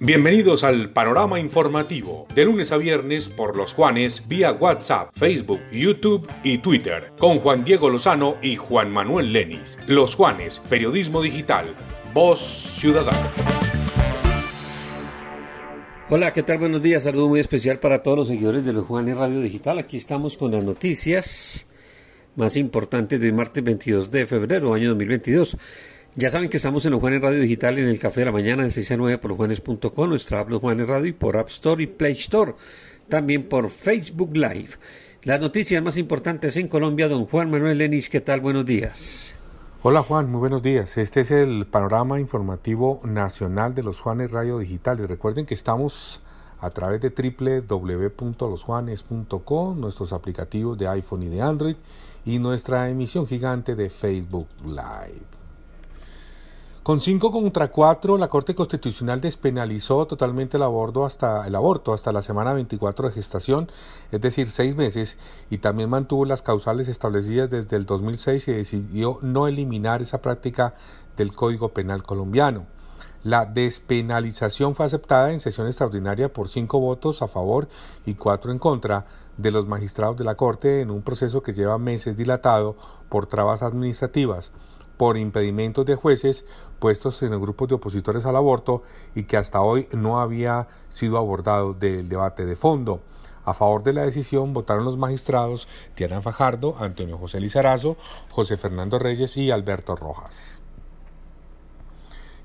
Bienvenidos al panorama informativo, de lunes a viernes por los Juanes vía WhatsApp, Facebook, YouTube y Twitter, con Juan Diego Lozano y Juan Manuel Lenis. Los Juanes, Periodismo Digital, Voz Ciudadana. Hola, ¿qué tal? Buenos días. Saludo muy especial para todos los seguidores de los Juanes Radio Digital. Aquí estamos con las noticias más importantes del martes 22 de febrero, año 2022. Ya saben que estamos en los Juanes Radio Digital en el Café de la Mañana de 6 a 9 por juanes.com, nuestra app Los Juanes Radio y por App Store y Play Store. También por Facebook Live. Las noticias más importantes en Colombia, don Juan Manuel Lenis, ¿qué tal? Buenos días. Hola Juan, muy buenos días. Este es el panorama informativo nacional de los Juanes Radio Digitales. Recuerden que estamos a través de www.losjuanes.com, nuestros aplicativos de iPhone y de Android y nuestra emisión gigante de Facebook Live. Con 5 contra 4, la Corte Constitucional despenalizó totalmente el aborto, hasta, el aborto hasta la semana 24 de gestación, es decir, seis meses, y también mantuvo las causales establecidas desde el 2006 y decidió no eliminar esa práctica del Código Penal colombiano. La despenalización fue aceptada en sesión extraordinaria por cinco votos a favor y cuatro en contra de los magistrados de la Corte en un proceso que lleva meses dilatado por trabas administrativas por impedimentos de jueces puestos en el grupo de opositores al aborto y que hasta hoy no había sido abordado del debate de fondo. A favor de la decisión votaron los magistrados Diana Fajardo, Antonio José Lizarazo, José Fernando Reyes y Alberto Rojas.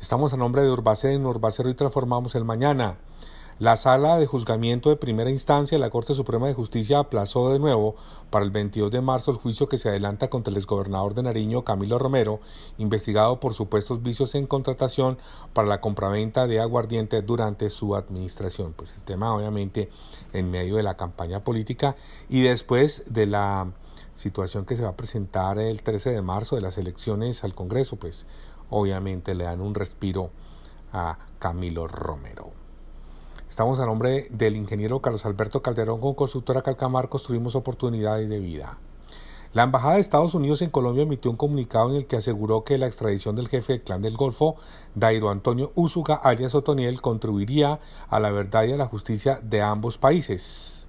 Estamos a nombre de Urbacén, Urbacero y transformamos el mañana. La sala de juzgamiento de primera instancia de la Corte Suprema de Justicia aplazó de nuevo para el 22 de marzo el juicio que se adelanta contra el exgobernador de Nariño, Camilo Romero, investigado por supuestos vicios en contratación para la compraventa de aguardiente durante su administración. Pues el tema obviamente en medio de la campaña política y después de la situación que se va a presentar el 13 de marzo de las elecciones al Congreso, pues obviamente le dan un respiro a Camilo Romero. Estamos a nombre del ingeniero Carlos Alberto Calderón con Constructora Calcamar Construimos Oportunidades de Vida. La Embajada de Estados Unidos en Colombia emitió un comunicado en el que aseguró que la extradición del jefe del clan del Golfo, Dairo Antonio Úsuga, alias Otoniel, contribuiría a la verdad y a la justicia de ambos países.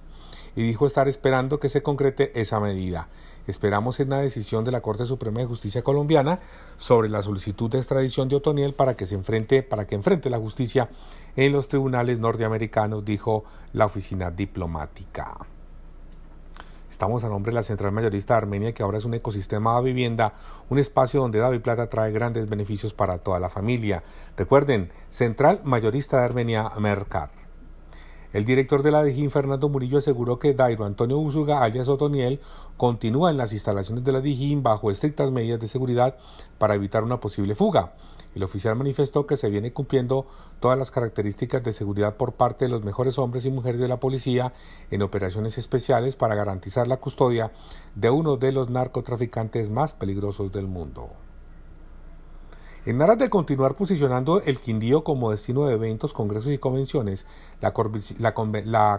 Y dijo estar esperando que se concrete esa medida. Esperamos en la decisión de la Corte Suprema de Justicia colombiana sobre la solicitud de extradición de Otoniel para que se enfrente, para que enfrente la justicia en los tribunales norteamericanos, dijo la oficina diplomática. Estamos a nombre de la Central Mayorista de Armenia, que ahora es un ecosistema de vivienda, un espacio donde David Plata trae grandes beneficios para toda la familia. Recuerden, Central Mayorista de Armenia, Mercar. El director de la DIGIN, Fernando Murillo, aseguró que Dairo Antonio Usuga, alias Otoniel, continúa en las instalaciones de la DIGIN bajo estrictas medidas de seguridad para evitar una posible fuga. El oficial manifestó que se viene cumpliendo todas las características de seguridad por parte de los mejores hombres y mujeres de la policía en operaciones especiales para garantizar la custodia de uno de los narcotraficantes más peligrosos del mundo. En aras de continuar posicionando el Quindío como destino de eventos, congresos y convenciones, la,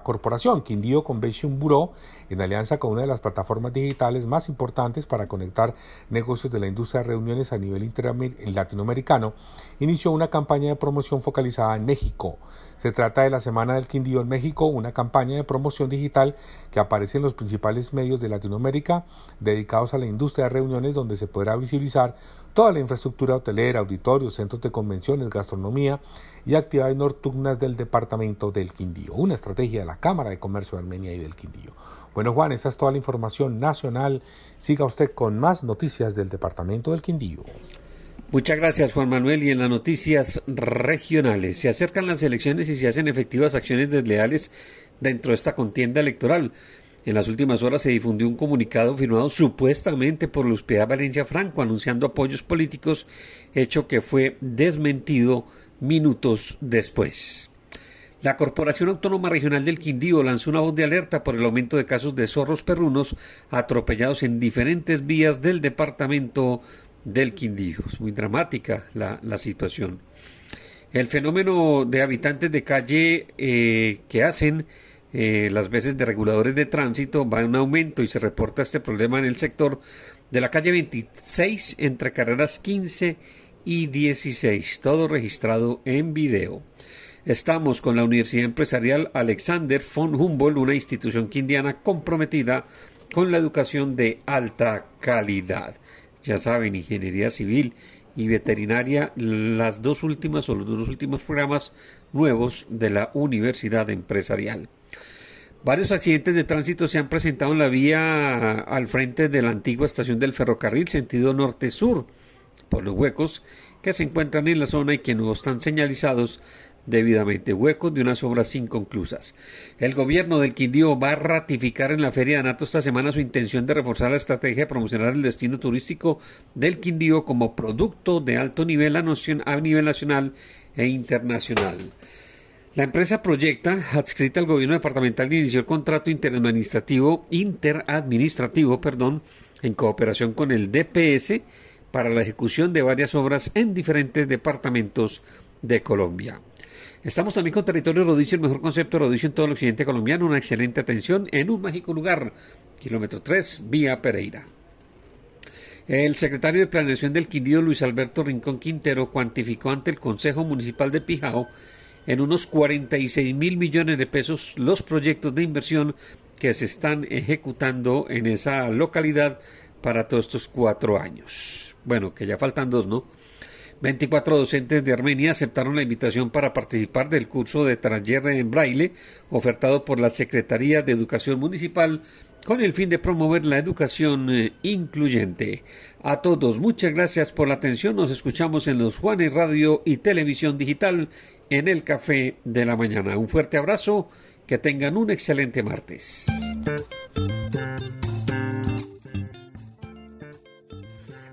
corporación Quindío Convention Bureau, en alianza con una de las plataformas digitales más importantes para conectar negocios de la industria de reuniones a nivel latinoamericano, inició una campaña de promoción focalizada en México. Se trata de la Semana del Quindío en México, una campaña de promoción digital que aparece en los principales medios de Latinoamérica dedicados a la industria de reuniones donde se podrá visibilizar toda la infraestructura hotelera, auditorios, centros de convenciones, gastronomía y actividades nocturnas del departamento del Quindío. Una estrategia de la Cámara de Comercio de Armenia y del Quindío. Bueno, Juan, esta es toda la información nacional. Siga usted con más noticias del departamento del Quindío. Muchas gracias, Juan Manuel. Y en las noticias regionales, se acercan las elecciones y se hacen efectivas acciones desleales dentro de esta contienda electoral. En las últimas horas se difundió un comunicado firmado supuestamente por Luz Piedad Valencia Franco anunciando apoyos políticos, hecho que fue desmentido minutos después. La Corporación Autónoma Regional del Quindío lanzó una voz de alerta por el aumento de casos de zorros perrunos atropellados en diferentes vías del departamento del Quindío. Es muy dramática la, situación. El fenómeno de habitantes de calle eh, que hacen eh, las veces de reguladores de tránsito va en aumento y se reporta este problema en el sector de la calle 26 entre carreras 15 y 16, todo registrado en video. Estamos con la Universidad Empresarial Alexander von Humboldt, una institución quindiana comprometida con la educación de alta calidad. Ya saben, ingeniería civil y veterinaria, las dos últimas o los dos últimos programas nuevos de la Universidad Empresarial. Varios accidentes de tránsito se han presentado en la vía al frente de la antigua estación del ferrocarril sentido norte-sur, por los huecos que se encuentran en la zona y que no están señalizados debidamente huecos de unas obras inconclusas. El gobierno del Quindío va a ratificar en la Feria de Anato esta semana su intención de reforzar la estrategia de promocionar el destino turístico del Quindío como producto de alto nivel a, nivel nacional e internacional. La empresa Proyecta, adscrita al gobierno departamental, inició el contrato interadministrativo, interadministrativo, perdón, en cooperación con el DPS para la ejecución de varias obras en diferentes departamentos de Colombia. Estamos también con Territorio Rodicio, el mejor concepto de Rodicio en todo el occidente colombiano. Una excelente atención en un mágico lugar. Kilómetro 3, vía Pereira. El secretario de Planeación del Quindío, Luis Alberto Rincón Quintero, cuantificó ante el Consejo Municipal de Pijao en unos 46 mil millones de pesos los proyectos de inversión que se están ejecutando en esa localidad para todos estos cuatro años. Bueno, que ya faltan dos, ¿no? 24 docentes de Armenia aceptaron la invitación para participar del curso de taller en braille ofertado por la Secretaría de Educación Municipal con el fin de promover la educación eh, incluyente. A todos, muchas gracias por la atención. Nos escuchamos en los Juanes Radio y Televisión Digital en el Café de la Mañana. Un fuerte abrazo, que tengan un excelente martes.